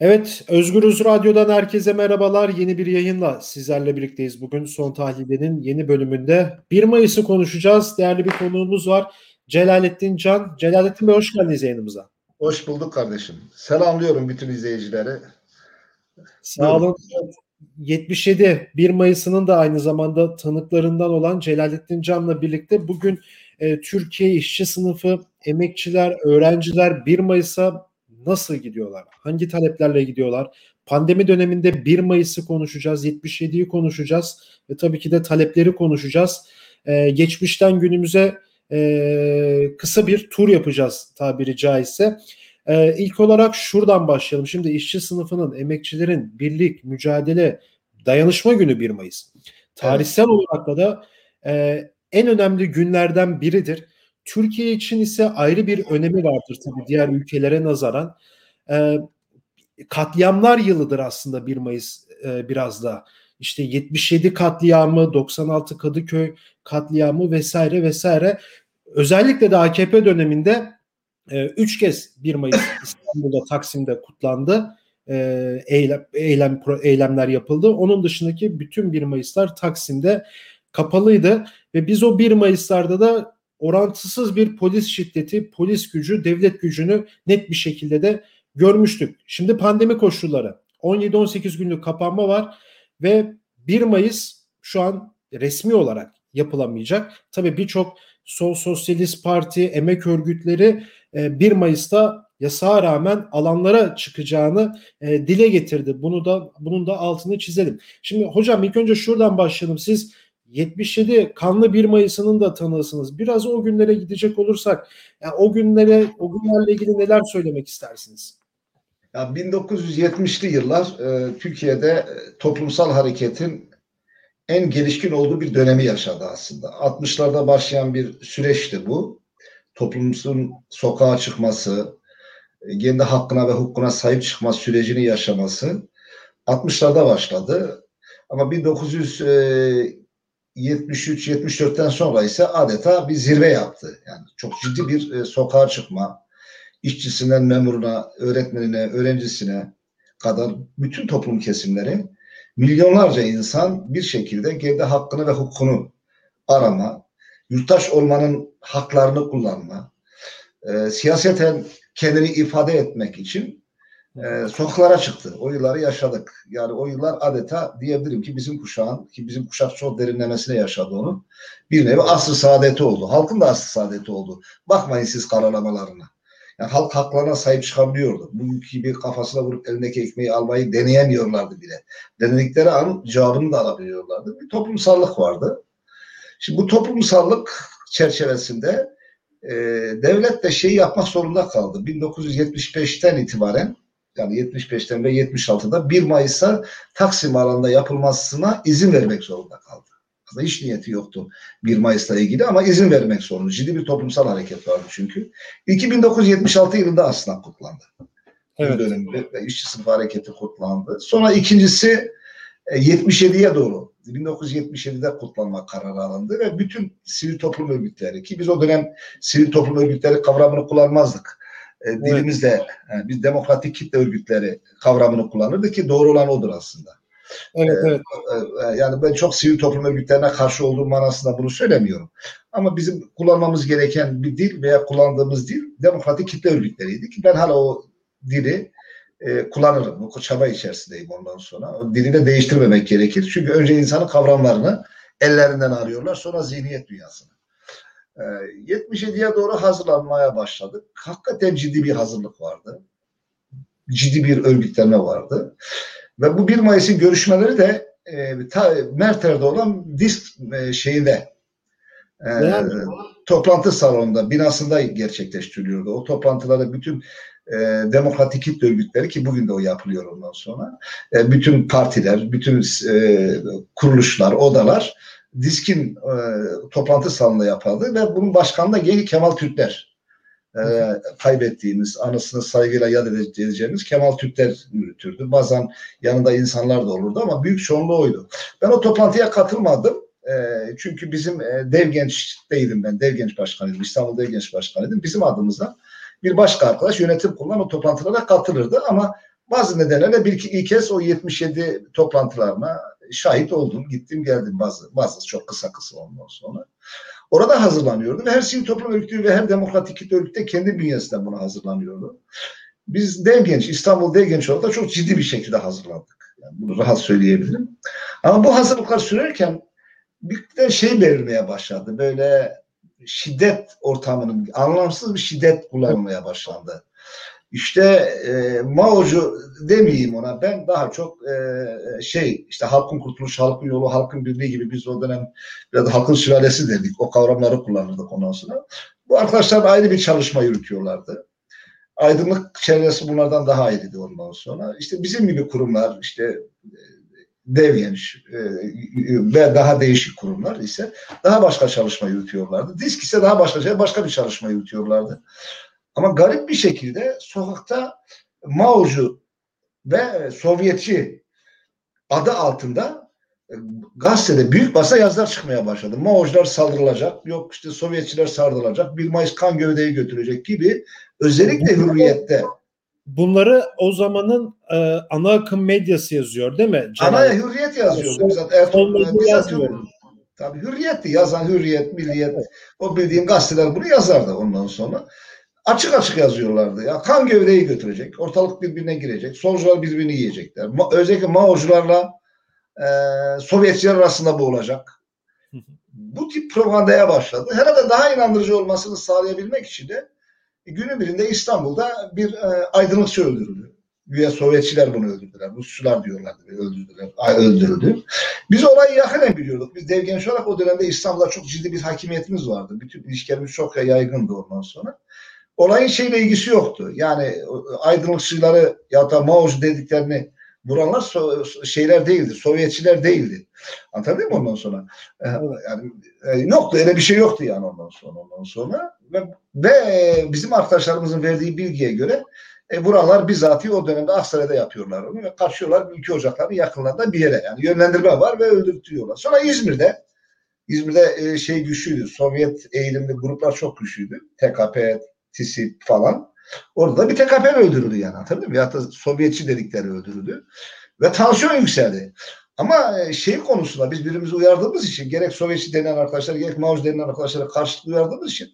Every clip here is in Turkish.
Evet, Özgürüz Radyo'dan herkese merhabalar. Yeni bir yayınla sizlerle birlikteyiz. Bugün Son Tahlil'in yeni bölümünde 1 Mayıs'ı konuşacağız. Değerli bir konuğumuz var. Celalettin Can. Celalettin Bey hoş geldiniz yayınımıza. Hoş bulduk kardeşim. Selamlıyorum bütün izleyicileri. Sağ olun. 77 1 Mayıs'ının da aynı zamanda tanıklarından olan Celalettin Can'la birlikte bugün e, Türkiye işçi sınıfı, emekçiler, öğrenciler 1 Mayıs'a nasıl gidiyorlar? Hangi taleplerle gidiyorlar? Pandemi döneminde 1 Mayıs'ı konuşacağız, 77'yi konuşacağız ve tabii ki de talepleri konuşacağız. Ee, geçmişten günümüze e, kısa bir tur yapacağız tabiri caizse. Ee, ilk olarak şuradan başlayalım. Şimdi işçi sınıfının, emekçilerin birlik, mücadele, dayanışma günü 1 Mayıs. Tarihsel evet. olarak da e, en önemli günlerden biridir. Türkiye için ise ayrı bir önemi vardır tabii diğer ülkelere nazaran. E, katliamlar yılıdır aslında 1 Mayıs e, biraz da. İşte 77 katliamı, 96 Kadıköy katliamı vesaire vesaire. Özellikle de AKP döneminde 3 e, kez 1 Mayıs İstanbul'da Taksim'de kutlandı. E, eylem, eylem eylemler yapıldı. Onun dışındaki bütün 1 Mayıslar Taksim'de kapalıydı ve biz o 1 Mayıs'larda da orantısız bir polis şiddeti, polis gücü, devlet gücünü net bir şekilde de görmüştük. Şimdi pandemi koşulları 17-18 günlük kapanma var ve 1 Mayıs şu an resmi olarak yapılamayacak. Tabii birçok Sol Sosyalist Parti, emek örgütleri 1 e, Mayıs'ta yasağa rağmen alanlara çıkacağını e, dile getirdi. Bunu da bunun da altını çizelim. Şimdi hocam ilk önce şuradan başlayalım. Siz 77 kanlı 1 Mayıs'ının da tanığısınız. Biraz o günlere gidecek olursak yani o günlere o günlerle ilgili neler söylemek istersiniz? Ya 1970'li yıllar e, Türkiye'de e, toplumsal hareketin en gelişkin olduğu bir dönemi yaşadı aslında. 60'larda başlayan bir süreçti bu. Toplumumuzun sokağa çıkması, e, kendi hakkına ve hukukuna sahip çıkma sürecini yaşaması 60'larda başladı. Ama 1900 e, 73-74'ten sonra ise adeta bir zirve yaptı. Yani çok ciddi bir e, sokağa çıkma, işçisinden memuruna, öğretmenine, öğrencisine kadar bütün toplum kesimleri milyonlarca insan bir şekilde kendi hakkını ve hukukunu arama, yurttaş olmanın haklarını kullanma, e, siyaseten kendini ifade etmek için e, sokaklara çıktı. O yılları yaşadık. Yani o yıllar adeta diyebilirim ki bizim kuşağın, ki bizim kuşak çok derinlemesine yaşadı onu. Bir nevi asr saadeti oldu. Halkın da asr saadeti oldu. Bakmayın siz karalamalarına. Yani halk haklarına sahip çıkabiliyordu. Bugünkü gibi kafasına vurup elindeki ekmeği almayı deneyemiyorlardı bile. Denedikleri an cevabını da alabiliyorlardı. Bir toplumsallık vardı. Şimdi bu toplumsallık çerçevesinde e, devlet de şeyi yapmak zorunda kaldı. 1975'ten itibaren yani 75'ten ve 76'da 1 Mayıs'a Taksim alanında yapılmasına izin vermek zorunda kaldı. Aslında hiç niyeti yoktu 1 Mayıs'la ilgili ama izin vermek zorunda. Ciddi bir toplumsal hareket vardı çünkü. 1976 yılında aslında kutlandı. Evet. Dönemde ve işçi sınıf hareketi kutlandı. Sonra ikincisi 77'ye e, doğru 1977'de kutlanma kararı alındı ve bütün sivil toplum örgütleri ki biz o dönem sivil toplum örgütleri kavramını kullanmazdık e, dilimizde yani e, biz demokratik kitle örgütleri kavramını kullanırdı ki doğru olan odur aslında. Evet, e, evet. E, yani ben çok sivil toplum örgütlerine karşı olduğum manasında bunu söylemiyorum. Ama bizim kullanmamız gereken bir dil veya kullandığımız dil demokratik kitle örgütleriydi ki ben hala o dili e, kullanırım. O çaba içerisindeyim ondan sonra. O dili de değiştirmemek gerekir. Çünkü önce insanın kavramlarını ellerinden arıyorlar sonra zihniyet dünyasını. 77'ye ee, doğru hazırlanmaya başladık. Hakikaten ciddi bir hazırlık vardı. Ciddi bir örgütlenme vardı. Ve bu 1 Mayıs'ın görüşmeleri de e, ta, Merter'de olan disk e, şeyinde e, toplantı salonunda binasında gerçekleştiriliyordu. O toplantılarda bütün e, demokratik kitle örgütleri ki bugün de o yapılıyor ondan sonra e, bütün partiler, bütün e, kuruluşlar, odalar Diskin e, toplantı salonunda yapıldı ve bunun başkanı da Yeni Kemal Türkler. E, kaybettiğimiz, anısını saygıyla yad edeceğimiz Kemal Türkler yürütürdü. Bazen yanında insanlar da olurdu ama büyük çoğunluğu oydu. Ben o toplantıya katılmadım. E, çünkü bizim e, Dev Genç'teydim ben. Dev Genç Başkanıydım. İstanbul Dev Genç Başkanıydım. Bizim adımızdan bir başka arkadaş yönetim kullanan o toplantılara katılırdı ama bazı nedenlerle bir iki kez o 77 toplantılarına şahit oldum. Gittim geldim bazı bazı çok kısa kısa ondan sonra. Orada hazırlanıyordu ve her sivil toplum örgütü ve her demokratik kitle örgütü de kendi bünyesinden buna hazırlanıyordu. Biz Genç, İstanbul Genç olarak da çok ciddi bir şekilde hazırlandık. Yani bunu rahat söyleyebilirim. Ama bu hazırlıklar sürerken bir de şey belirmeye başladı. Böyle şiddet ortamının anlamsız bir şiddet kullanılmaya başlandı. İşte e, Mao'cu demeyeyim ona ben daha çok e, şey işte halkın kurtuluşu, halkın yolu, halkın birliği gibi biz o dönem biraz halkın sülalesi dedik. O kavramları kullanırdık ondan sonra. Bu arkadaşlar ayrı bir çalışma yürütüyorlardı. Aydınlık çevresi bunlardan daha ayrıydı ondan sonra. İşte bizim gibi kurumlar işte dev genç e, ve daha değişik kurumlar ise daha başka çalışma yürütüyorlardı. Disk ise daha başka şey, başka bir çalışma yürütüyorlardı. Ama garip bir şekilde sokakta Mao'cu ve Sovyetçi adı altında e, gazetede büyük basa yazılar çıkmaya başladı. Mao'cular saldırılacak, yok işte Sovyetçiler saldırılacak, 1 Mayıs kan gövdeyi götürecek gibi özellikle hürriyette Bunları o zamanın e, ana akım medyası yazıyor değil mi? Ana hürriyet yazıyordu. Bizzat Ertuğrul yazmıyor. Tabii hürriyetti. Yazan hürriyet, milliyet. Evet. O bildiğim gazeteler bunu yazardı ondan sonra. Açık açık yazıyorlardı. Ya kan gövdeyi götürecek. Ortalık birbirine girecek. Solcular birbirini yiyecekler. Ma özellikle Mao'cularla e, Sovyetçiler arasında bu olacak. bu tip propagandaya başladı. Herhalde daha inandırıcı olmasını sağlayabilmek için de günün birinde İstanbul'da bir e, aydınlıkçı öldürüldü. Güya Sovyetçiler bunu öldürdüler. Rusçular diyorlardı öldürdüler. Öldürüldü. Biz olayı yakinen biliyorduk. Biz dev genç olarak o dönemde İstanbul'da çok ciddi bir hakimiyetimiz vardı. Bütün ilişkilerimiz çok yaygındı ondan sonra. Olayın şeyle ilgisi yoktu. Yani aydınlıkçıları ya da Mao'cu dediklerini vuranlar so şeyler değildi. Sovyetçiler değildi. Anladın mı ondan sonra? Yani yoktu. Öyle bir şey yoktu yani ondan sonra. Ondan sonra ve, ve bizim arkadaşlarımızın verdiği bilgiye göre e, buralar bizatihi o dönemde Aksaray'da yapıyorlar onu ve kaçıyorlar ülke ocaklarının yakınlarında bir yere. Yani yönlendirme var ve öldürtüyorlar. Sonra İzmir'de İzmir'de e, şey güçlüydü. Sovyet eğilimli gruplar çok güçlüydü. TKP, TİSİP falan. Orada da bir TKP öldürüldü yani hatırladın mı? Ya da Sovyetçi dedikleri öldürüldü. Ve tansiyon yükseldi. Ama e, şey konusunda biz birbirimizi uyardığımız için gerek Sovyetçi denen arkadaşlar gerek Mao'cu denen arkadaşlara karşılıklı uyardığımız için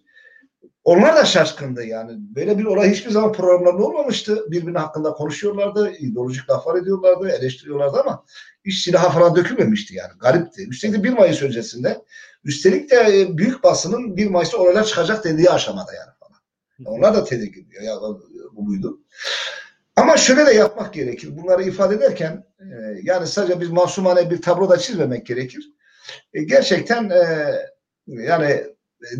onlar da şaşkındı yani. Böyle bir olay hiçbir zaman programlarda olmamıştı. Birbirine hakkında konuşuyorlardı, ideolojik laflar ediyorlardı, eleştiriyorlardı ama hiç silaha falan dökülmemişti yani. Garipti. Üstelik de 1 Mayıs öncesinde üstelik de e, büyük basının 1 Mayıs'ta olaylar çıkacak dediği aşamada yani. Onlar da tedirgin diyor. Ya bu buydu. Ama şöyle de yapmak gerekir. Bunları ifade ederken e, yani sadece biz masumane bir tablo da çizmemek gerekir. E, gerçekten yani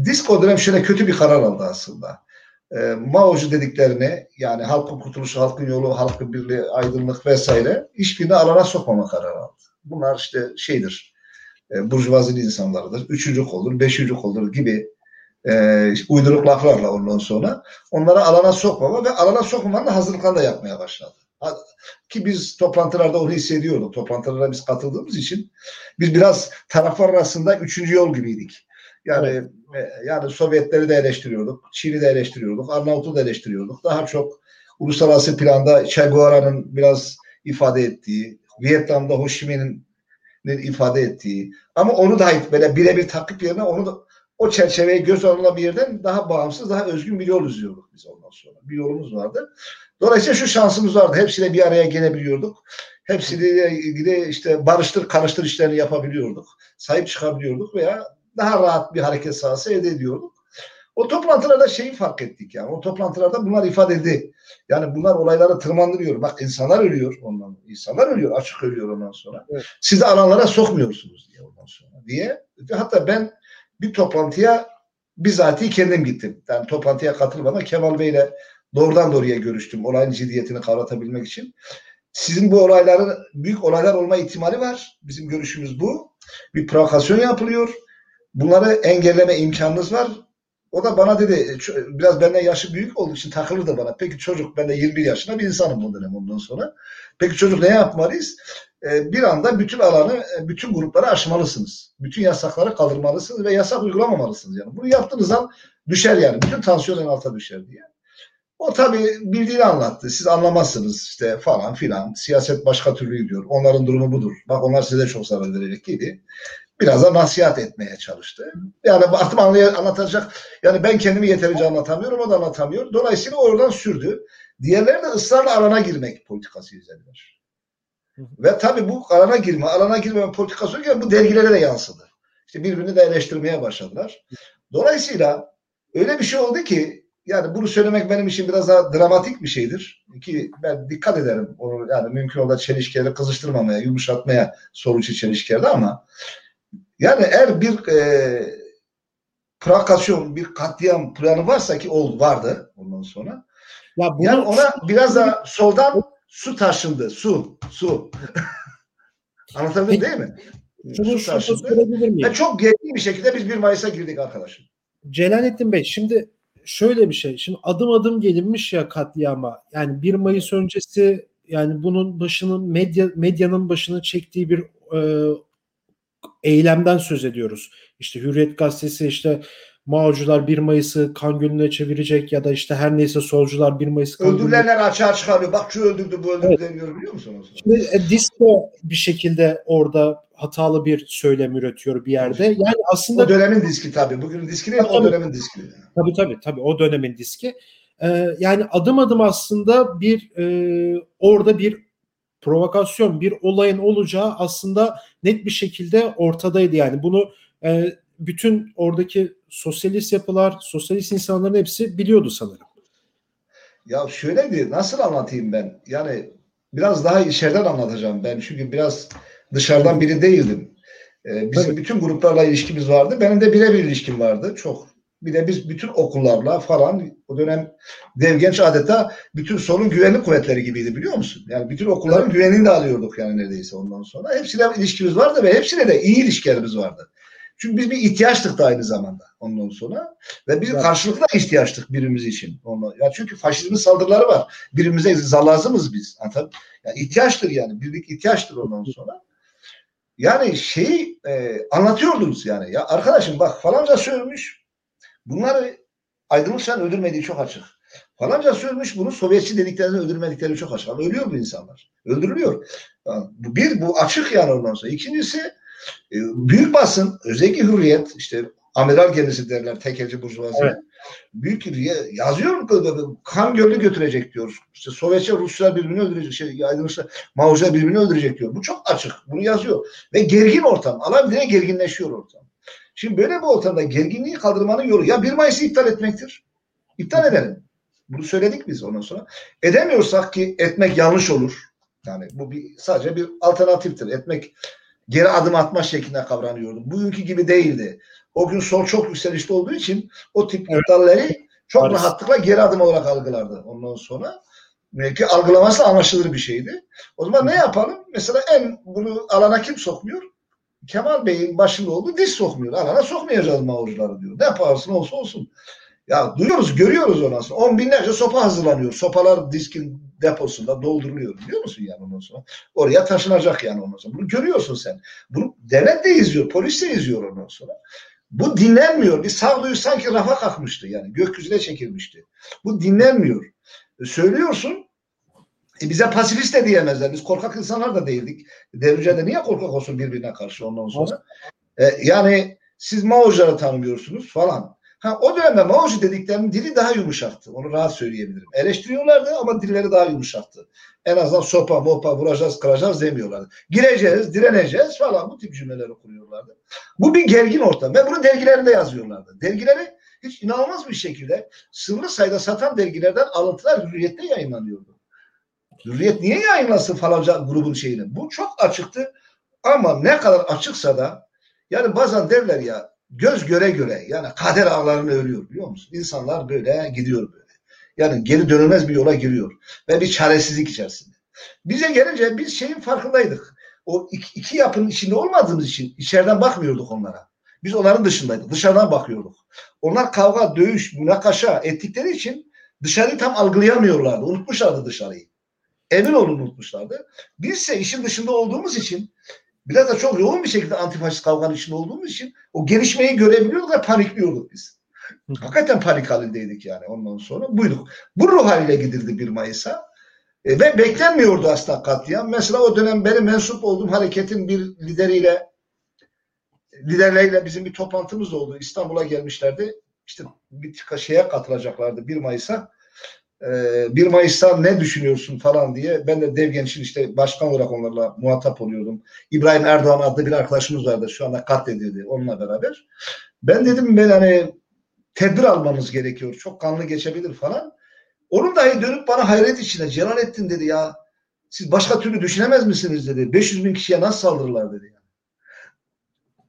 Disko dönem şöyle kötü bir karar aldı aslında. E, Mao'cu dediklerini yani halkın kurtuluşu, halkın yolu, halkın birliği, aydınlık vesaire hiçbirini alana sokmama kararı aldı. Bunlar işte şeydir, e, burjuvazili insanlardır. Üçüncü koldur, beşinci koldur gibi e, uyduruk laflarla ondan sonra onlara alana sokmama ve alana sokmamanın hazırlıklarını da yapmaya başladı. Ki biz toplantılarda onu hissediyorduk. Toplantılara biz katıldığımız için biz biraz taraflar arasında üçüncü yol gibiydik. Yani evet. E, yani Sovyetleri de eleştiriyorduk, Çin'i de eleştiriyorduk, Arnavut'u da eleştiriyorduk. Daha çok uluslararası planda Che Guevara'nın biraz ifade ettiği, Vietnam'da Ho Chi Minh'in ifade ettiği ama onu da böyle birebir takip yerine onu da o çerçeveye göz alınan bir yerden daha bağımsız, daha özgün bir yol izliyorduk biz ondan sonra. Bir yolumuz vardı. Dolayısıyla şu şansımız vardı. Hepsiyle bir araya gelebiliyorduk. Hepsiyle ilgili işte barıştır, karıştır işlerini yapabiliyorduk. Sahip çıkabiliyorduk veya daha rahat bir hareket sahası elde ediyorduk. O toplantılarda şeyi fark ettik yani. O toplantılarda bunlar ifade edildi. Yani bunlar olayları tırmandırıyor. Bak insanlar ölüyor ondan. İnsanlar ölüyor. Açık ölüyor ondan sonra. Evet. Siz alanlara sokmuyorsunuz diye ondan sonra diye. Hatta ben bir toplantıya bizatihi kendim gittim. Yani toplantıya katılmadan Kemal Bey ile doğrudan doğruya görüştüm. Olayın ciddiyetini kavratabilmek için. Sizin bu olayların büyük olaylar olma ihtimali var. Bizim görüşümüz bu. Bir provokasyon yapılıyor bunları engelleme imkanınız var. O da bana dedi biraz benden yaşı büyük olduğu için takılırdı bana. Peki çocuk ben de 21 yaşında bir insanım bu dönem ondan sonra. Peki çocuk ne yapmalıyız? Ee, bir anda bütün alanı, e, bütün grupları aşmalısınız. Bütün yasakları kaldırmalısınız ve yasak uygulamamalısınız. Yani bunu yaptığınız zaman düşer yani. Bütün tansiyon en alta düşer diye. O tabii bildiğini anlattı. Siz anlamazsınız işte falan filan. Siyaset başka türlü gidiyor. Onların durumu budur. Bak onlar size çok zarar verecek dedi. Biraz da nasihat etmeye çalıştı. Yani artık anlay- anlatacak. Yani ben kendimi yeterince anlatamıyorum. O da anlatamıyor. Dolayısıyla oradan sürdü. Diğerleri de ısrarla alana girmek politikası izlediler. Ve tabii bu alana girme, alana girme politikası olurken bu dergilere de yansıdı. İşte birbirini de eleştirmeye başladılar. Dolayısıyla öyle bir şey oldu ki yani bunu söylemek benim için biraz daha dramatik bir şeydir. Ki ben dikkat ederim. Onu yani mümkün olduğu çelişkileri kızıştırmamaya, yumuşatmaya sonuç çelişkilerde ama yani eğer bir e, provokasyon, bir katliam planı varsa ki oldu, vardı ondan sonra. Ya bunu Yani ona biraz da soldan su taşındı. Su, su. Anlatabildim değil mi? şunu taşındı. sorabilir miyim? Ve çok gergin bir şekilde biz 1 Mayıs'a girdik arkadaşım. Celalettin Bey şimdi şöyle bir şey. Şimdi adım adım gelinmiş ya katliama. Yani 1 Mayıs öncesi yani bunun başının medya medyanın başını çektiği bir e, eylemden söz ediyoruz. İşte Hürriyet gazetesi işte Mao'cular 1 Mayıs'ı kan gölüne çevirecek ya da işte her neyse solcular 1 Mayıs'ı kan gölüne Öldürülenler açığa çıkarıyor. Bak şu öldürdü, bu öldürdü Evet. deniyor biliyor musunuz? Şimdi e, disco bir şekilde orada hatalı bir söylem üretiyor bir yerde. Yani aslında O dönemin diski tabii. Bugün diski değil, o Tabii. dönemin diski. Tabii tabii tabii o dönemin diski. Ee, yani adım adım aslında bir e, orada bir provokasyon, bir olayın olacağı aslında net bir şekilde ortadaydı. Yani bunu e, bütün oradaki sosyalist yapılar, sosyalist insanların hepsi biliyordu sanırım. Ya şöyle bir nasıl anlatayım ben? Yani biraz daha içeriden anlatacağım ben. Çünkü biraz dışarıdan biri değildim. Ee, bizim Tabii. bütün gruplarla ilişkimiz vardı. Benim de birebir ilişkim vardı. Çok. Bir de biz bütün okullarla falan o dönem Devgenç adeta bütün solun güvenlik kuvvetleri gibiydi biliyor musun? Yani bütün okulların güvenini de alıyorduk yani neredeyse ondan sonra. Hepsiyle ilişkimiz vardı ve hepsine de iyi ilişkilerimiz vardı. Çünkü biz bir ihtiyaçtık da aynı zamanda ondan sonra. Ve biz Evet. karşılıklı ihtiyaçtık birbirimiz için. Ondan. Ya çünkü faşizmin saldırıları var. Birbirimize lazımız biz. Anladın? Ya ihtiyaçtır yani. Birlik ihtiyaçtır ondan sonra. Yani şeyi e, anlatıyordunuz yani. Ya arkadaşım bak falanca söylemiş. Bunları aydınlık sen öldürmediği çok açık. Falanca söylemiş bunu Sovyetçi dediklerini öldürmedikleri çok açık. Ama ölüyor bu insanlar. Öldürülüyor. Yani bir bu açık sonra. İkincisi e, büyük basın özellikle hürriyet işte amiral gemisi derler tekelci burjuvazi. Evet. Büyük yazıyor kan gölü götürecek diyor. İşte Sovyetçe Ruslar birbirini öldürecek. Şey, aydınlıklar Mao'cular birbirini öldürecek diyor. Bu çok açık. Bunu yazıyor. Ve gergin ortam. Alabildiğine gerginleşiyor ortam. Şimdi böyle bir ortamda gerginliği kaldırmanın yolu ya 1 Mayıs'ı iptal etmektir. İptal edelim. Bunu söyledik biz ondan sonra. Edemiyorsak ki etmek yanlış olur. Yani bu bir sadece bir alternatiftir. Etmek geri adım atma şeklinde kavranıyordu. Bugünkü gibi değildi. O gün sol çok yükselişte olduğu için o tip Evet. iptalleri çok Maalesef. rahatlıkla geri adım olarak algılardı ondan sonra. Belki algılaması anlaşılır bir şeydi. O zaman ne yapalım? Mesela en bunu alana kim sokmuyor? Kemal Bey'in başında olduğu diz sokmuyor. Alana sokmayacağız Mao'cuları diyor. Ne yaparsın olsa olsun. Ya duyuyoruz, görüyoruz sonra. On binlerce sopa hazırlanıyor. Sopalar diskin deposunda dolduruluyor. Biliyor musun yani ondan sonra? Oraya taşınacak yani ondan sonra. Bunu görüyorsun sen. Bunu devlet de izliyor, polis de izliyor ondan sonra. Bu dinlenmiyor. Bir sağduyu sanki rafa kalkmıştı yani. Gökyüzüne çekilmişti. Bu dinlenmiyor. E, söylüyorsun. E, bize pasifist de diyemezler. Biz korkak insanlar da değildik. Devrimciler de niye korkak olsun birbirine karşı ondan sonra? E, yani siz Mao'cuları tanımıyorsunuz falan. Ha, o dönemde Mao'cu dediklerinin dili daha yumuşaktı. Onu rahat söyleyebilirim. Eleştiriyorlardı ama dilleri daha yumuşaktı. En azından sopa, mopa, vuracağız, kıracağız demiyorlardı. Gireceğiz, direneceğiz falan bu tip cümleleri kuruyorlardı. Bu bir gergin ortam ve bunu dergilerinde yazıyorlardı. Dergileri hiç inanılmaz bir şekilde sınırlı sayıda satan dergilerden alıntılar hürriyette yayınlanıyordu. Hürriyet niye yayınlasın falanca grubun şeyini? Bu çok açıktı ama ne kadar açıksa da yani bazen derler ya göz göre göre yani kader ağlarını örüyor biliyor musun? İnsanlar böyle gidiyor böyle. Yani geri dönülmez bir yola giriyor ve bir çaresizlik içerisinde. Bize gelince biz şeyin farkındaydık. O iki, iki yapının içinde olmadığımız için içeriden bakmıyorduk onlara. Biz onların dışındaydık. Dışarıdan bakıyorduk. Onlar kavga, dövüş, münakaşa ettikleri için dışarıyı tam algılayamıyorlardı. Unutmuşlardı dışarıyı. Emin olun unutmuşlardı. Biz ise işin dışında olduğumuz için biraz da çok yoğun bir şekilde antifaşist kavganın içinde olduğumuz için o gelişmeyi görebiliyorduk ve panikliyorduk biz. Hakikaten panik halindeydik yani ondan sonra. Buyduk. Bu ruh haliyle gidildi 1 Mayıs'a. E, ve beklenmiyordu aslında katliam. Mesela o dönem benim mensup olduğum hareketin bir lideriyle liderleriyle bizim bir toplantımız oldu. İstanbul'a gelmişlerdi. İşte bir şeye katılacaklardı 1 Mayıs'a. Ee, 1 Mayıs'ta ne düşünüyorsun falan diye. Ben de Dev Genç'in işte başkan olarak onlarla muhatap oluyordum. İbrahim Erdoğan adlı bir arkadaşımız vardı. Şu anda katledildi onunla beraber. Ben dedim ben hani tedbir almamız gerekiyor. Çok kanlı geçebilir falan. Onun dahi dönüp bana hayret içinde Celalettin dedi ya siz başka türlü düşünemez misiniz dedi. 500 bin kişiye nasıl saldırırlar dedi.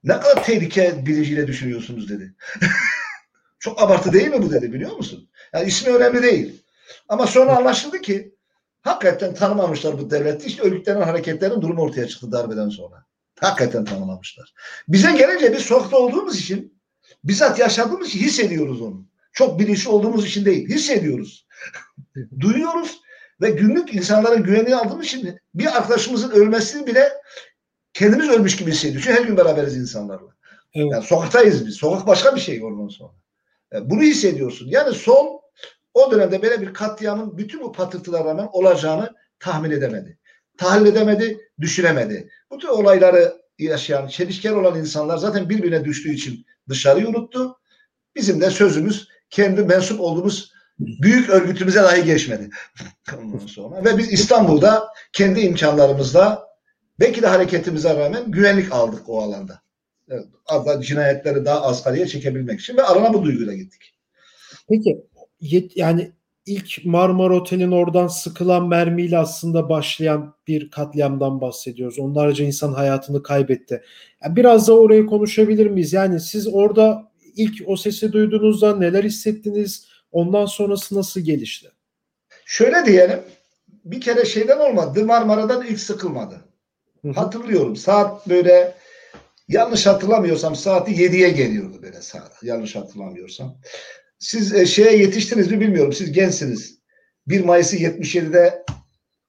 Ne kadar tehlike bilinciyle düşünüyorsunuz dedi. Çok abartı değil mi bu dedi biliyor musun? Yani ismi önemli değil. Ama sonra anlaşıldı ki hakikaten tanımamışlar bu devleti. İşte örgütlenen hareketlerin durumu ortaya çıktı darbeden sonra. Hakikaten tanımamışlar. Bize gelince biz sokakta olduğumuz için bizzat yaşadığımız için hissediyoruz onu. Çok bilinçli olduğumuz için değil. Hissediyoruz. Duyuyoruz ve günlük insanların güvenliği aldığımız için bir arkadaşımızın ölmesini bile kendimiz ölmüş gibi hissediyoruz. Çünkü her gün beraberiz insanlarla. Evet. Yani sokaktayız biz. Sokak başka bir şey ondan sonra. Yani bunu hissediyorsun. Yani son o dönemde böyle bir katliamın bütün bu patırtılara rağmen olacağını tahmin edemedi. Tahlil edemedi, düşünemedi. Bu tür olayları yaşayan, çelişken olan insanlar zaten birbirine düştüğü için dışarıyı unuttu. Bizim de sözümüz kendi mensup olduğumuz büyük örgütümüze dahi geçmedi. Sonra. Ve biz İstanbul'da kendi imkanlarımızla belki de hareketimize rağmen güvenlik aldık o alanda. Evet, cinayetleri daha az kareye çekebilmek için ve arana bu duyguyla gittik. Peki yani ilk Marmara Otel'in oradan sıkılan mermiyle aslında başlayan bir katliamdan bahsediyoruz. Onlarca insan hayatını kaybetti. Yani biraz da orayı konuşabilir miyiz? Yani siz orada ilk o sesi duyduğunuzda neler hissettiniz? Ondan sonrası nasıl gelişti? Şöyle diyelim. Bir kere şeyden olmadı. Marmara'dan ilk sıkılmadı. Hatırlıyorum. Saat böyle yanlış hatırlamıyorsam saati 7'ye geliyordu böyle saat. Yanlış hatırlamıyorsam. Siz e, şeye yetiştiniz mi bilmiyorum. Siz gençsiniz. 1 Mayıs'ı 77'de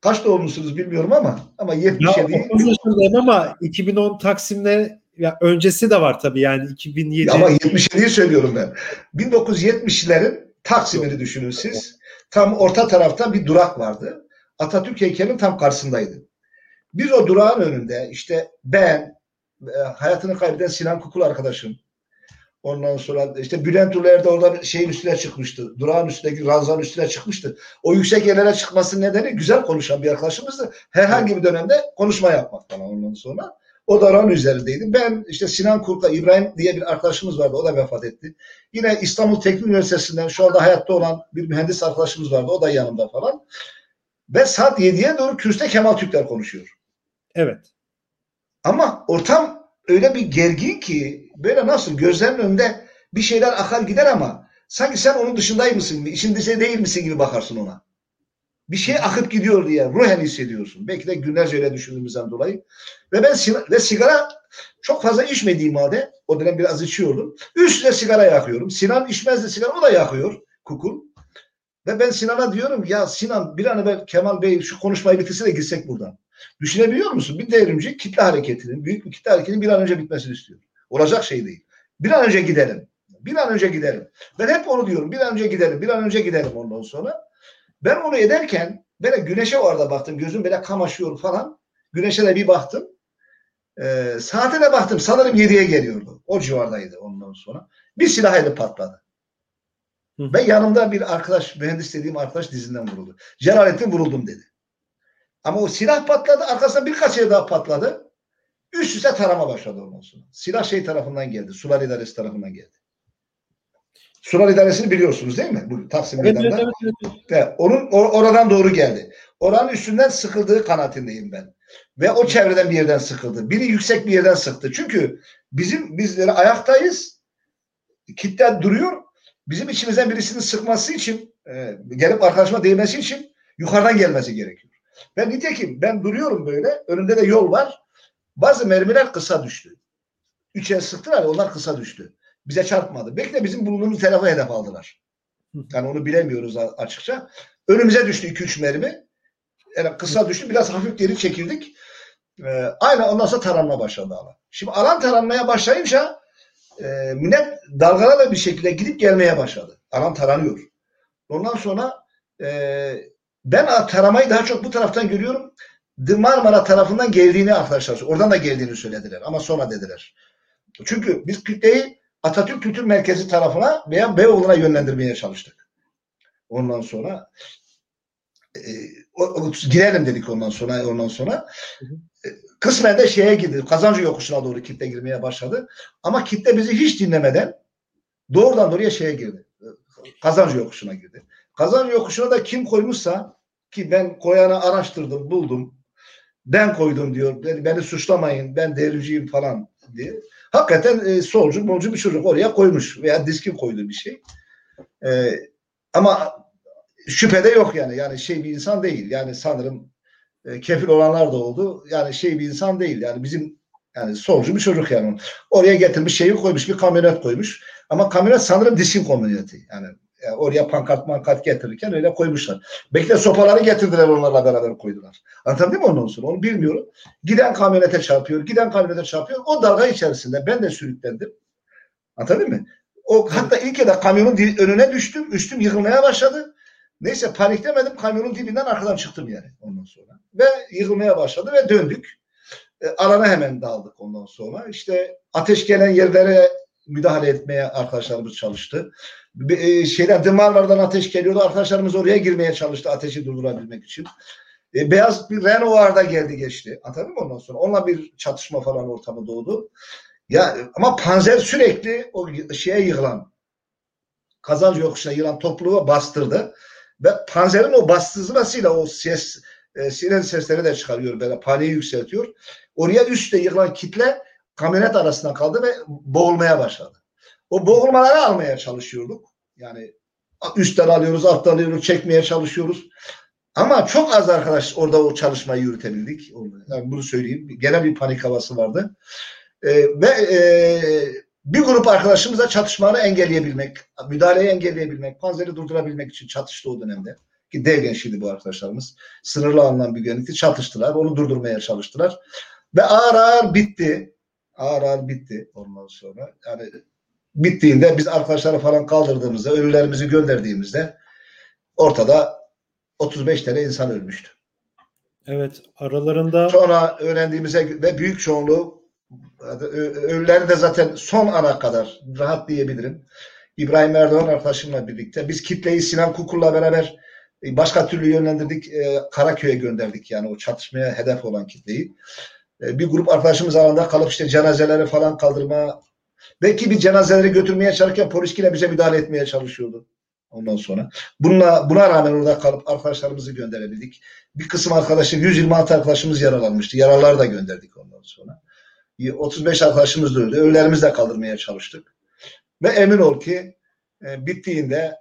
kaç doğumlusunuz bilmiyorum ama ama 77'yi ya, yaşındayım ama 2010 Taksim'de ya öncesi de var tabii yani 2007. Ya ama 77'yi söylüyorum ben. 1970'lerin Taksim'ini düşünün siz. Tam orta tarafta bir durak vardı. Atatürk heykelinin tam karşısındaydı. Biz o durağın önünde işte ben, e, hayatını kaybeden Sinan Kukul arkadaşım, Ondan sonra işte Bülent Uler de orada şeyin üstüne çıkmıştı. Durağın üstündeki ranzanın üstüne çıkmıştı. O yüksek yerlere çıkması nedeni güzel konuşan bir arkadaşımızdı. Herhangi bir dönemde konuşma yapmak falan ondan sonra. O da ranın üzerindeydi. Ben işte Sinan Kurt'la İbrahim diye bir arkadaşımız vardı. O da vefat etti. Yine İstanbul Teknik Üniversitesi'nden şu anda hayatta olan bir mühendis arkadaşımız vardı. O da yanımda falan. Ve saat 7'ye doğru kürsüde Kemal Türkler konuşuyor. Evet. Ama ortam öyle bir gergin ki böyle nasıl gözlerinin önünde bir şeyler akar gider ama sanki sen onun dışındaymışsın, işin dışı değil misin gibi bakarsın ona. Bir şey akıp gidiyor diye ruhen hissediyorsun. Belki de günlerce öyle düşündüğümüzden dolayı. Ve ben ve sigara çok fazla içmediğim halde o dönem biraz içiyordum. Üstüne sigara yakıyorum. Sinan içmezdi sigara o da yakıyor kukul. Ve ben Sinan'a diyorum ya Sinan bir an evvel Kemal Bey şu konuşmayı bitirse de gitsek buradan. Düşünebiliyor musun? Bir devrimci kitle hareketinin, büyük bir kitle hareketinin bir an önce bitmesini istiyor. Olacak şey değil. Bir an önce gidelim. Bir an önce gidelim. Ben hep onu diyorum. Bir an önce gidelim. Bir an önce gidelim ondan sonra. Ben onu ederken böyle güneşe orada baktım. Gözüm böyle kamaşıyor falan. Güneşe de bir baktım. Ee, saate de baktım. Sanırım 7'ye geliyordu. O civardaydı ondan sonra. Bir silah eli patladı. Hı. Ve yanımda bir arkadaş, mühendis dediğim arkadaş dizinden vuruldu. Celalettin vuruldum dedi. Ama o silah patladı. Arkasından birkaç yer daha patladı. Üst üste tarama başladı ondan sonra. Silah şey tarafından geldi. Sular İdaresi tarafından geldi. Sular İdaresi'ni biliyorsunuz değil mi? Bu Taksim evet, evet, evet, evet. evet. Onun or oradan doğru geldi. Oranın üstünden sıkıldığı kanaatindeyim ben. Ve o çevreden bir yerden sıkıldı. Biri yüksek bir yerden sıktı. Çünkü bizim bizleri ayaktayız. Kitle duruyor. Bizim içimizden birisinin sıkması için e, gelip arkadaşıma değmesi için yukarıdan gelmesi gerekiyor. Ben nitekim ben duruyorum böyle. Önümde de yol var. Bazı mermiler kısa düştü. Üçe sıktılar onlar kısa düştü. Bize çarpmadı. Belki de bizim bulunduğumuz tarafa hedef aldılar. Yani onu bilemiyoruz açıkça. Önümüze düştü iki üç mermi. Yani kısa düştü. Biraz hafif geri çekildik. Ee, aynen ondan sonra taranma başladı alan. Şimdi alan taranmaya başlayınca e, millet dalgalarla bir şekilde gidip gelmeye başladı. Alan taranıyor. Ondan sonra e, ben taramayı daha çok bu taraftan görüyorum. Marmara tarafından geldiğini arkadaşlar, oradan da geldiğini söylediler ama sonra dediler. Çünkü biz kütleyi Atatürk Kültür Merkezi tarafına veya Beyoğlu'na yönlendirmeye çalıştık. Ondan sonra e, o, o, girelim dedik ondan sonra ondan sonra. E, kısmen de şeye girdi. Kazancı yokuşuna doğru kitle girmeye başladı. Ama kitle bizi hiç dinlemeden doğrudan doğruya şeye girdi. Kazancı yokuşuna girdi. Kazancı yokuşuna da kim koymuşsa ki ben koyanı araştırdım, buldum. Ben koydum diyor. Beni, beni suçlamayın. Ben devriciyim falan diye. Hakikaten e, solcu, molcu bir çocuk oraya koymuş veya diskin koyduğu bir şey. E, ama şüphede yok yani. Yani şey bir insan değil. Yani sanırım e, kefil olanlar da oldu. Yani şey bir insan değil. Yani bizim yani solcu bir çocuk yani. Oraya getirmiş şeyi koymuş bir kamyonet koymuş. Ama kamyonet sanırım diskin kamyoneti. Yani yani oraya pankart mankart getirirken öyle koymuşlar. Belki de sopaları getirdiler onlarla beraber koydular. Anlatabildim mi ondan sonra? Onu bilmiyorum. Giden kamyonete çarpıyor, giden kamyonete çarpıyor. O dalga içerisinde ben de sürüklendim. Anlatabildim mi? O hatta ilk de kamyonun önüne düştüm. Üstüm yıkılmaya başladı. Neyse paniklemedim. Kamyonun dibinden arkadan çıktım yani ondan sonra. Ve yıkılmaya başladı ve döndük. E, alana hemen daldık ondan sonra. İşte ateş gelen yerlere müdahale etmeye arkadaşlarımız çalıştı. E, şeyler dımarlardan ateş geliyordu. Arkadaşlarımız oraya girmeye çalıştı ateşi durdurabilmek için. E, beyaz bir Renault da geldi geçti. Anladın mı ondan sonra? Onunla bir çatışma falan ortamı doğdu. Ya ama Panzer sürekli o şeye yıkılan kazancı yokuşuna yılan topluluğu bastırdı. Ve Panzer'in o bastırmasıyla o ses e, siren sesleri de çıkarıyor böyle paniği yükseltiyor. Oraya üstte yıkılan kitle kamyonet arasında kaldı ve boğulmaya başladı. O boğulmaları almaya çalışıyorduk. Yani üstten alıyoruz, alttan alıyoruz, çekmeye çalışıyoruz. Ama çok az arkadaş orada o çalışmayı yürütebildik. Yani bunu söyleyeyim. Genel bir panik havası vardı. Ee, ve e, bir grup arkadaşımızla çatışmaları engelleyebilmek, müdahaleyi engelleyebilmek, panzeri durdurabilmek için çatıştı o dönemde. Ki dev gençliğiydi bu arkadaşlarımız. Sınırlı alınan bir gençlikti. Çatıştılar. Onu durdurmaya çalıştılar. Ve ağır ağır bitti. Ağır ağır bitti ondan sonra. Yani bittiğinde biz arkadaşları falan kaldırdığımızda, ölülerimizi gönderdiğimizde ortada 35 tane insan ölmüştü. Evet, aralarında sonra öğrendiğimize ve büyük çoğunluğu ölüleri de zaten son ana kadar rahat diyebilirim. İbrahim Erdoğan arkadaşımla birlikte biz kitleyi Sinan Kukul'la beraber e, başka türlü yönlendirdik. E, Karaköy'e gönderdik yani o çatışmaya hedef olan kitleyi. E, bir grup arkadaşımız arasında kalıp işte cenazeleri falan kaldırma Belki bir cenazeleri götürmeye çalışırken polis yine bize müdahale etmeye çalışıyordu. Ondan sonra. Bununla, buna rağmen orada kalıp arkadaşlarımızı gönderebildik. Bir kısım arkadaşı 126 arkadaşımız yaralanmıştı. Yaraları da gönderdik ondan sonra. 35 arkadaşımız da öldü. Ölülerimizi kaldırmaya çalıştık. Ve emin ol ki e, bittiğinde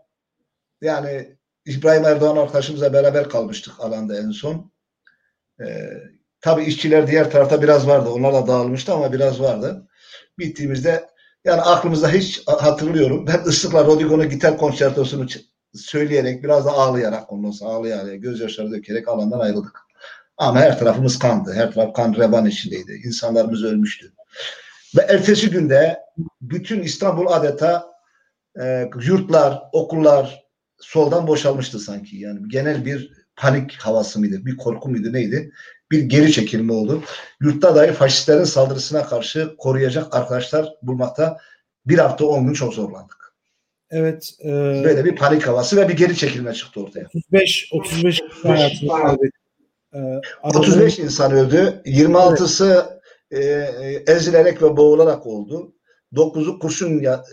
yani İbrahim Erdoğan arkadaşımızla beraber kalmıştık alanda en son. E, tabii işçiler diğer tarafta biraz vardı. Onlar da dağılmıştı ama biraz vardı bittiğimizde yani aklımızda hiç hatırlıyorum. Ben ıslıkla Rodrigo'nun gitar konçertosunu söyleyerek biraz da ağlayarak ondan ağlayarak gözyaşları dökerek alandan ayrıldık. Ama her tarafımız kandı. Her taraf kan revan içindeydi. İnsanlarımız ölmüştü. Ve ertesi günde bütün İstanbul adeta e, yurtlar, okullar soldan boşalmıştı sanki. Yani genel bir panik havası mıydı, bir korku muydu neydi? Bir geri çekilme oldu. Yurtta dair faşistlerin saldırısına karşı koruyacak arkadaşlar bulmakta bir hafta on gün çok zorlandık. Evet. E, Böyle bir panik havası ve bir geri çekilme çıktı ortaya. 35 35 hayatını kaybetti. E, 35 insan öldü. 26'sı e, e, ezilerek ve boğularak oldu. 9'u kurşunla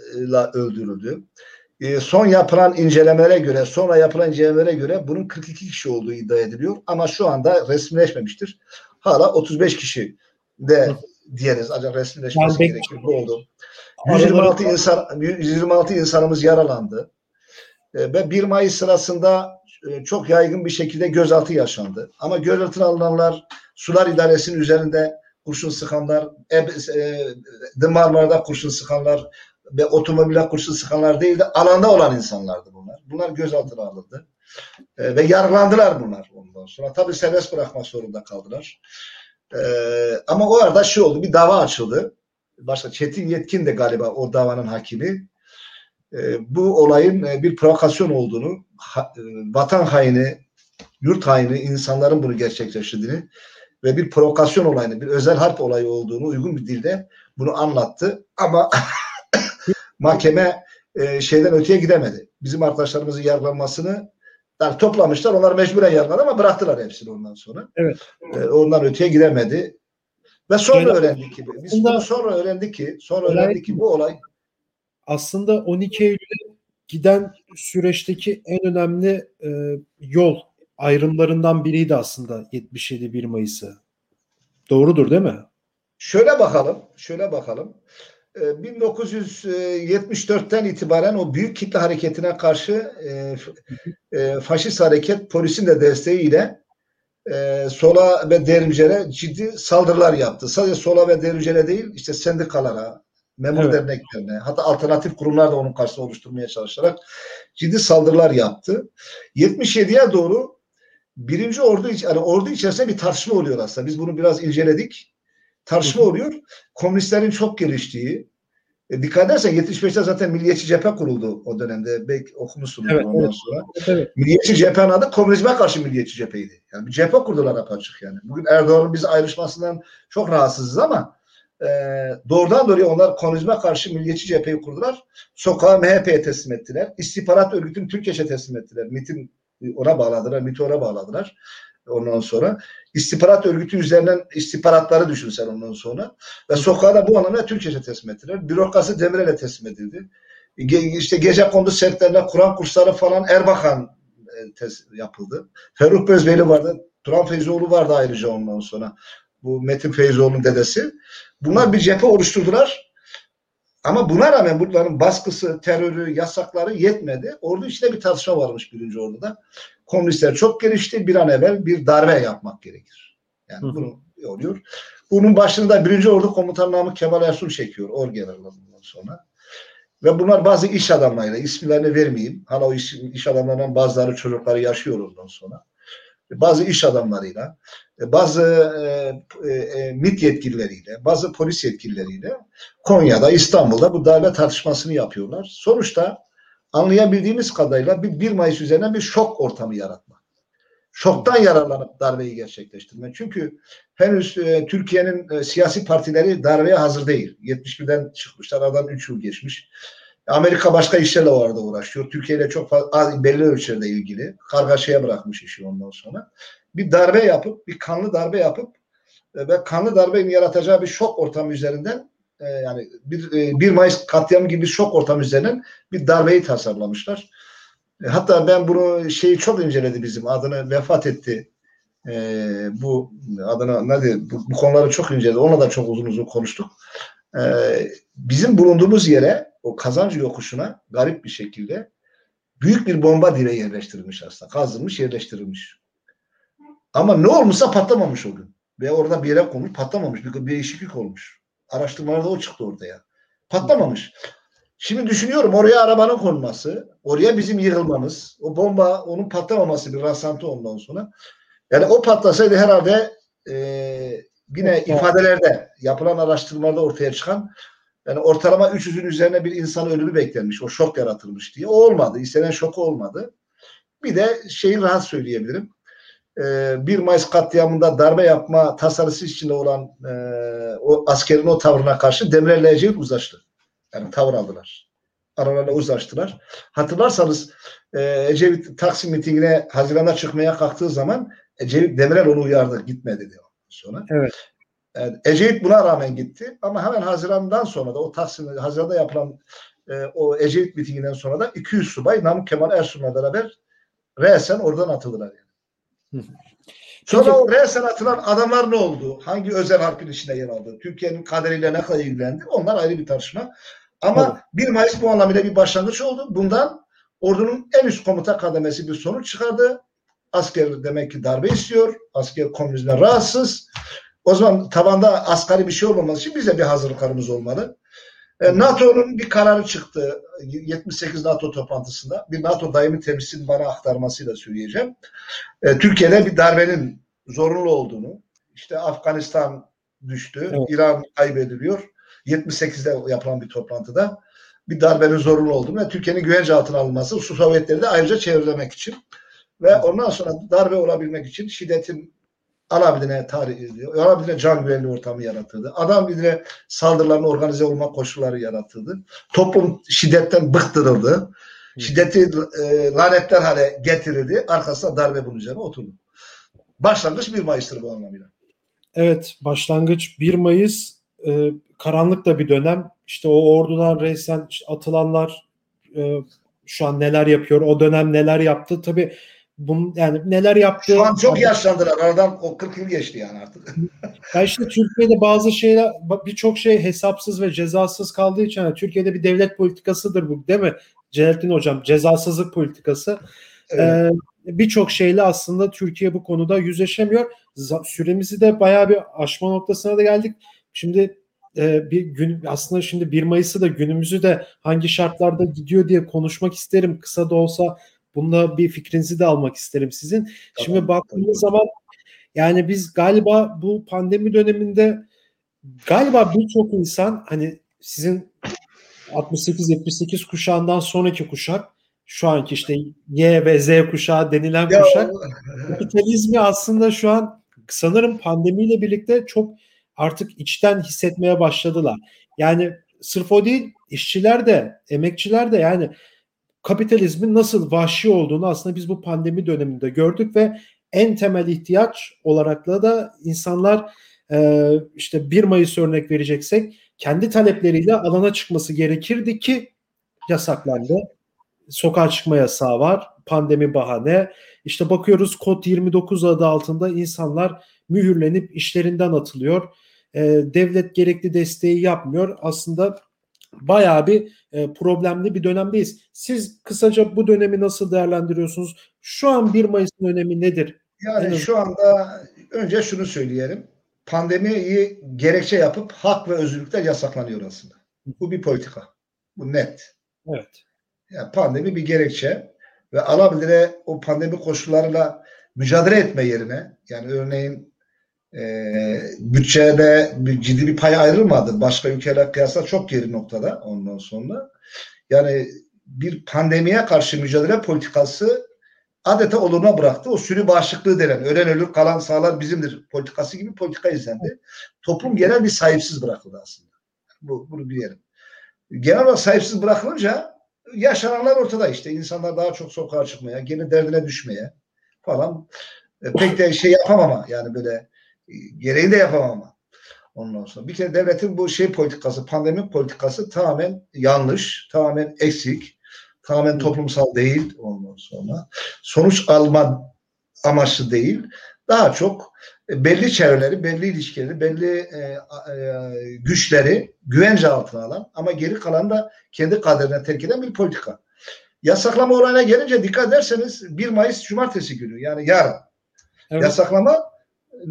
öldürüldü. E, son yapılan incelemelere göre, sonra yapılan incelemelere göre bunun 42 kişi olduğu iddia ediliyor. Ama şu anda resmileşmemiştir. Hala 35 kişi de diyeriz. Ancak resmileşmesi yani gerekiyor. Bu oldu. 126 insan 126 insanımız yaralandı. E, ve 1 Mayıs sırasında e, çok yaygın bir şekilde gözaltı yaşandı. Ama gözaltına alınanlar sular idaresinin üzerinde kurşun sıkanlar, e, e, Marmara'da kurşun sıkanlar, ve otomobile kurşun sıkanlar değil de alanda olan insanlardı bunlar. Bunlar gözaltına alındı. E, ve yargılandılar bunlar ondan sonra. Tabii serbest bırakmak zorunda kaldılar. E, ama o arada şey oldu, bir dava açıldı. başka Çetin Yetkin de galiba o davanın hakimi. E, bu olayın e, bir provokasyon olduğunu, ha, e, vatan haini, yurt haini insanların bunu gerçekleştirdiğini ve bir provokasyon olayını, bir özel harp olayı olduğunu uygun bir dilde bunu anlattı. Ama mahkeme e, şeyden öteye gidemedi. Bizim arkadaşlarımızın yargılanmasını yani toplamışlar. Onlar mecburen yargıladı ama bıraktılar hepsini ondan sonra. Evet. E, ondan öteye gidemedi. Ve sonra Genel- öğrendik ki biz Aslında- sonra öğrendik ki sonra öğrendik ki bu olay aslında 12 Eylül'e giden süreçteki en önemli e, yol ayrımlarından biriydi aslında 77 1 Mayıs'ı. Doğrudur değil mi? Şöyle bakalım, şöyle bakalım. Ee, 1974'ten itibaren o büyük kitle hareketine karşı e, e, faşist hareket polisin de desteğiyle e, sola ve devrimcilere ciddi saldırılar yaptı. Sadece sola ve devrimcilere değil, işte sendikalara, memur Evet. derneklerine, hatta alternatif kurumlar da onun karşısında oluşturmaya çalışarak ciddi saldırılar yaptı. 77'ye doğru birinci ordu, yani ordu içerisinde bir tartışma oluyor aslında. Biz bunu biraz inceledik. Tartışma oluyor. Komünistlerin çok geliştiği, e, dikkat edersen 75'te zaten Milliyetçi Cephe kuruldu o dönemde. Belki okumuşsunuz Evet, ondan evet. sonra. Evet. Milliyetçi cephenin adı komünizme karşı milliyetçi cepheydi. Yani bir cephe kurdular apaçık yani. Bugün Erdoğan'ın biz ayrışmasından çok rahatsızız ama e, doğrudan doğruya onlar komünizme karşı milliyetçi cepheyi kurdular. Sokağı MHP'ye teslim ettiler. İstihbarat örgütünü Türkeş'e teslim ettiler. MIT'in ona bağladılar. MIT'i ona bağladılar. Ondan sonra istihbarat örgütü üzerinden istihbaratları düşün sen ondan sonra. Ve sokağı da bu anlamda Türkeş'e teslim ettiler. Bürokrasi Demirel'e teslim edildi. Ge- işte gece kondu setlerine Kur'an kursları falan Erbakan e, yapıldı. Ferruh Bezbeyli vardı. Turan Feyzoğlu vardı ayrıca ondan sonra. Bu Metin Feyzoğlu'nun dedesi. Bunlar bir cephe oluşturdular. Ama buna rağmen bunların baskısı, terörü, yasakları yetmedi. Ordu içinde bir tartışma varmış birinci orduda. Komünistler çok gelişti. Bir an evvel bir darbe yapmak gerekir. Yani Hı bunu oluyor. Bunun başında birinci ordu komutanı Namık Kemal Ersun çekiyor. Orgeneral sonra. Ve bunlar bazı iş adamlarıyla isimlerini vermeyeyim. Hala o iş, iş adamlarından bazıları çocukları yaşıyor ondan sonra. Bazı iş adamlarıyla, bazı e, e, e, MİT yetkilileriyle, bazı polis yetkilileriyle Konya'da, İstanbul'da bu darbe tartışmasını yapıyorlar. Sonuçta anlayabildiğimiz kadarıyla bir 1 Mayıs üzerinden bir şok ortamı yaratmak. Şoktan yararlanıp darbeyi gerçekleştirmek. Çünkü henüz e, Türkiye'nin e, siyasi partileri darbeye hazır değil. 71'den çıkmışlar, aradan 3 yıl geçmiş. Amerika başka işlerle o arada uğraşıyor. Türkiye ile çok fazla, az- belli ölçüde ilgili. Kargaşaya bırakmış işi ondan sonra. Bir darbe yapıp, bir kanlı darbe yapıp e, ve kanlı darbenin yaratacağı bir şok ortamı üzerinden e, yani bir, e, 1 Mayıs katliamı gibi bir şok ortamı üzerinden bir darbeyi tasarlamışlar. E, Hatta ben bunu şeyi çok inceledi bizim adını vefat etti. E, bu adına ne diyor, bu, bu konuları çok inceledi. Onunla da çok uzun uzun konuştuk. E, bizim bulunduğumuz yere o kazancı yokuşuna garip bir şekilde büyük bir bomba direği yerleştirilmiş aslında. Kazılmış, yerleştirilmiş. Ama ne olmuşsa patlamamış o gün. Ve orada bir yere konmuş, patlamamış. Bir, bir değişiklik olmuş. Araştırmalarda o çıktı ortaya. Patlamamış. Şimdi düşünüyorum oraya arabanın konması, oraya bizim yığılmamız, o bomba onun patlamaması bir rastlantı ondan sonra. Yani o patlasaydı herhalde e, yine ifadelerde yapılan araştırmalarda ortaya çıkan yani ortalama 300'ün üzerine bir insan ölümü beklenmiş. O şok yaratılmış diye. O olmadı. İstenen şoku olmadı. Bir de şeyi rahat söyleyebilirim. Ee, 1 Mayıs katliamında darbe yapma tasarısı içinde olan e, o askerin o tavrına karşı Demirel Ecevit uzlaştı. Yani tavır aldılar. Aralarına uzlaştılar. Hatırlarsanız e, Ecevit Taksim mitingine Haziran'a çıkmaya kalktığı zaman Ecevit Demirel onu uyardı. Gitme dedi. Sonra. Evet. Yani Ecevit buna rağmen gitti ama hemen Haziran'dan sonra da o Taksim Haziran'da yapılan e, o Ecevit mitinginden sonra da 200 subay Namık Kemal Ersun'la beraber resen oradan atıldılar. Yani. Sonra Peki- o resen atılan adamlar ne oldu? Hangi özel harpin içinde yer aldı? Türkiye'nin kaderiyle ne kadar ilgilendi? Onlar ayrı bir tartışma. Ama Tabii. 1 Mayıs bu anlamıyla bir başlangıç oldu. Bundan ordunun en üst komuta kademesi bir sonuç çıkardı. Asker demek ki darbe istiyor. Asker komünizme rahatsız. O zaman tabanda asgari bir şey olmaması için bize bir hazırlıklarımız olmalı. E, NATO'nun bir kararı çıktı 78 NATO toplantısında. Bir NATO daimi temsilcisinin bana aktarmasıyla söyleyeceğim. E, Türkiye'de bir darbenin zorunlu olduğunu, işte Afganistan düştü, Evet. İran kaybediliyor. 78'de yapılan bir toplantıda bir darbenin zorunlu olduğunu ve Türkiye'nin güvence altına alınması, Su Sovyetleri de ayrıca çevrelemek için ve ondan sonra darbe olabilmek için şiddetin alabildiğine tarih, alabildiğine can güvenli ortamı yaratıldı. Adam bildiğine saldırıların organize olma koşulları yaratıldı. Toplum şiddetten bıktırıldı. Şiddeti e, lanetler hale getirildi. Arkasında darbe bunun üzerine oturdu. Başlangıç 1 Mayıs'tır bu anlamıyla. Evet başlangıç 1 Mayıs e, karanlık da bir dönem. İşte o ordudan reysen atılanlar e, şu an neler yapıyor, o dönem neler yaptı. Tabii bunun yani neler yaptı. Şu an çok yaşlandılar. Aradan o 40 yıl geçti yani artık. ya işte Türkiye'de bazı şeyler birçok şey hesapsız ve cezasız kaldığı için yani Türkiye'de bir devlet politikasıdır bu değil mi? Celalettin Hocam cezasızlık politikası. Evet. Ee, birçok şeyle aslında Türkiye bu konuda yüzleşemiyor. Süremizi de bayağı bir aşma noktasına da geldik. Şimdi e, bir gün aslında şimdi 1 Mayıs'ı da günümüzü de hangi şartlarda gidiyor diye konuşmak isterim. Kısa da olsa bunda bir fikrinizi de almak isterim sizin. Tamam, şimdi baktığımız tamam. zaman yani biz galiba bu pandemi döneminde galiba birçok insan hani sizin 68-78 kuşağından sonraki kuşak şu anki işte Y ve Z kuşağı denilen ya, kuşak kapitalizmi aslında şu an sanırım pandemiyle birlikte çok artık içten hissetmeye başladılar. Yani sırf o değil işçiler de emekçiler de yani kapitalizmin nasıl vahşi olduğunu aslında biz bu pandemi döneminde gördük ve en temel ihtiyaç olarak da insanlar e, işte 1 Mayıs örnek vereceksek kendi talepleriyle alana çıkması gerekirdi ki yasaklandı. Sokağa çıkma yasağı var. Pandemi bahane. İşte bakıyoruz kod 29 adı altında insanlar mühürlenip işlerinden atılıyor. E, devlet gerekli desteği yapmıyor. Aslında bayağı bir e, problemli bir dönemdeyiz. Siz kısaca bu dönemi nasıl değerlendiriyorsunuz? Şu an 1 Mayıs'ın önemi nedir? Yani şu anda önce şunu söyleyelim. Pandemiyi gerekçe yapıp hak ve özgürlükler yasaklanıyor aslında. Bu bir politika. Bu net. Evet. Yani pandemi bir gerekçe ve alabildire o pandemi koşullarıyla mücadele etme yerine yani örneğin e, bütçede bir, ciddi bir pay ayrılmadı. Başka ülkeler kıyasla çok geri noktada ondan sonra. Yani bir pandemiye karşı mücadele politikası adeta oluruna bıraktı. O sürü bağışıklığı denen, ölen ölür kalan sağlar bizimdir politikası gibi politika izlendi. Toplum genel bir sahipsiz bırakıldı aslında. Bu, bunu bilelim. Genel olarak sahipsiz bırakılınca yaşananlar ortada işte. İnsanlar daha çok sokağa çıkmaya, gene derdine düşmeye falan e, pek de şey yapamama yani böyle gereğini de yapamam ama. Ondan sonra bir kere devletin bu şey politikası, pandemi politikası tamamen yanlış, tamamen eksik, tamamen toplumsal değil ondan sonra. Sonuç alma amaçlı değil. Daha çok e, belli çevreleri, belli ilişkileri, belli e, e, güçleri güvence altına alan ama geri kalan da kendi kaderine terk eden bir politika. Yasaklama olayına gelince dikkat ederseniz 1 Mayıs Cumartesi günü yani yarın. Evet. Yasaklama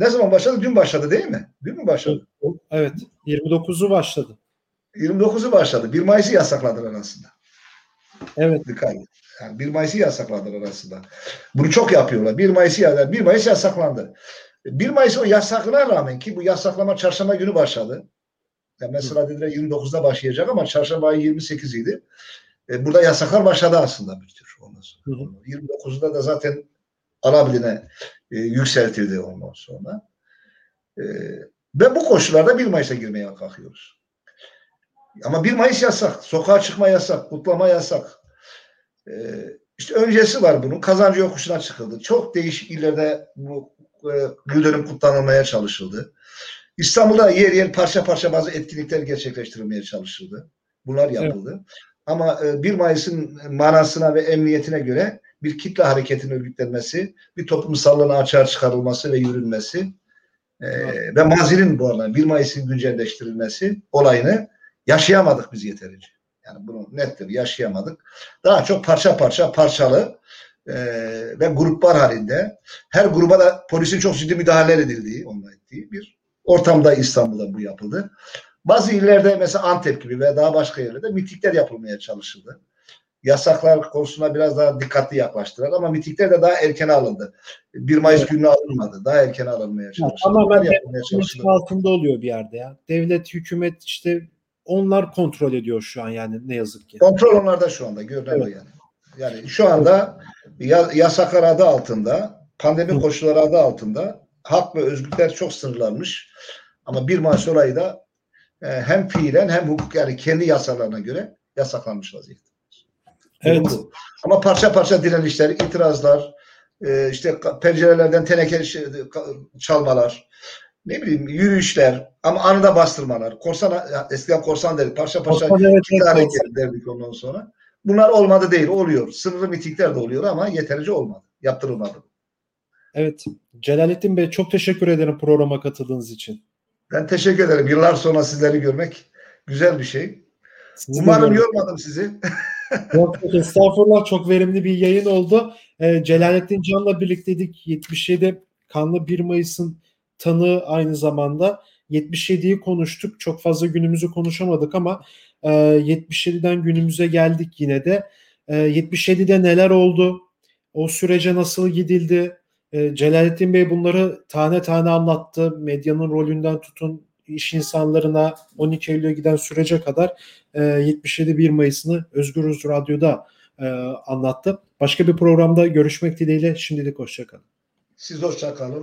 ne zaman başladı? Dün başladı değil mi? Dün mü başladı? Evet. 29'u başladı. 29'u başladı. 1 Mayıs'ı yasakladılar aslında. Evet. Dikkat Yani 1 Mayıs'ı yasakladılar aslında. Bunu çok yapıyorlar. 1 Mayıs'ı yasakladılar. 1 Mayıs yasaklandı. 1 Mayıs o yasakına rağmen ki bu yasaklama çarşamba günü başladı. Yani mesela dediler 29'da başlayacak ama çarşamba ayı 28 idi. E, burada yasaklar başladı aslında bir tür. Ondan sonra. 29'da da zaten alabiline e, yükseltildi ondan sonra. E, ve bu koşullarda 1 Mayıs'a girmeye kalkıyoruz. Ama 1 Mayıs yasak. Sokağa çıkma yasak. Kutlama yasak. E, işte öncesi var bunun. Kazancı yokuşuna çıkıldı. Çok değişik illerde bu e, dönüm kutlanılmaya çalışıldı. İstanbul'da yer yer parça parça bazı etkinlikler gerçekleştirilmeye çalışıldı. Bunlar yapıldı. Evet. Ama 1 e, Mayıs'ın manasına ve emniyetine göre bir kitle hareketinin örgütlenmesi, bir toplumsallığın açığa çıkarılması ve yürünmesi e, ve mazinin bu arada 1 Mayıs'ın güncelleştirilmesi olayını yaşayamadık biz yeterince. Yani bunu nettir yaşayamadık. Daha çok parça parça parçalı e, ve gruplar halinde her gruba da polisin çok ciddi müdahale edildiği, onunla ettiği bir ortamda İstanbul'da bu yapıldı. Bazı illerde mesela Antep gibi ve daha başka yerlerde mitikler yapılmaya çalışıldı yasaklar konusuna biraz daha dikkatli yaklaştılar ama mitikler de daha erken alındı. 1 Mayıs evet. günü alınmadı. Daha erken alınmaya çalışıldı. Tamamen yapılmaya altında oluyor bir yerde ya. Devlet, hükümet işte onlar kontrol ediyor şu an yani ne yazık ki. Kontrol onlarda şu anda görünen Evet. yani. Yani şu anda ya, yasaklar adı altında, pandemi koşulları adı altında hak ve özgürlükler çok sınırlanmış. Ama bir Mayıs olayı da e, hem fiilen hem hukuk yani kendi yasalarına göre yasaklanmış vaziyette. Evet. bu. Ama parça parça direnişler, itirazlar, e, işte pencerelerden teneke şey- çalmalar, ne bileyim yürüyüşler ama anında bastırmalar. Korsan eskiden korsan dedik. Parça parça Korsan, evet, derdik ondan sonra. Bunlar olmadı değil, oluyor. Sınırlı mitingler de oluyor ama yeterince olmadı. Yaptırılmadı. Evet. Celalettin Bey çok teşekkür ederim programa katıldığınız için. Ben teşekkür ederim. Yıllar sonra sizleri görmek güzel bir şey. Sizi de Umarım yormadım sizi. Yok, yok, estağfurullah çok verimli bir yayın oldu. Ee, Celalettin Can'la birlikteydik. 77 Kanlı 1 Mayıs'ın tanığı aynı zamanda. 77'yi konuştuk. Çok fazla günümüzü konuşamadık ama e, 77'den günümüze geldik yine de. E, 77'de neler oldu? O sürece nasıl gidildi? E, Celalettin Bey bunları tane tane anlattı. Medyanın rolünden tutun iş insanlarına 12 Eylül'e giden sürece kadar e, 77 1 Mayıs'ını Özgürüz Radyo'da e, anlattı. Başka bir programda görüşmek dileğiyle şimdilik hoşçakalın. Siz hoşça kalın.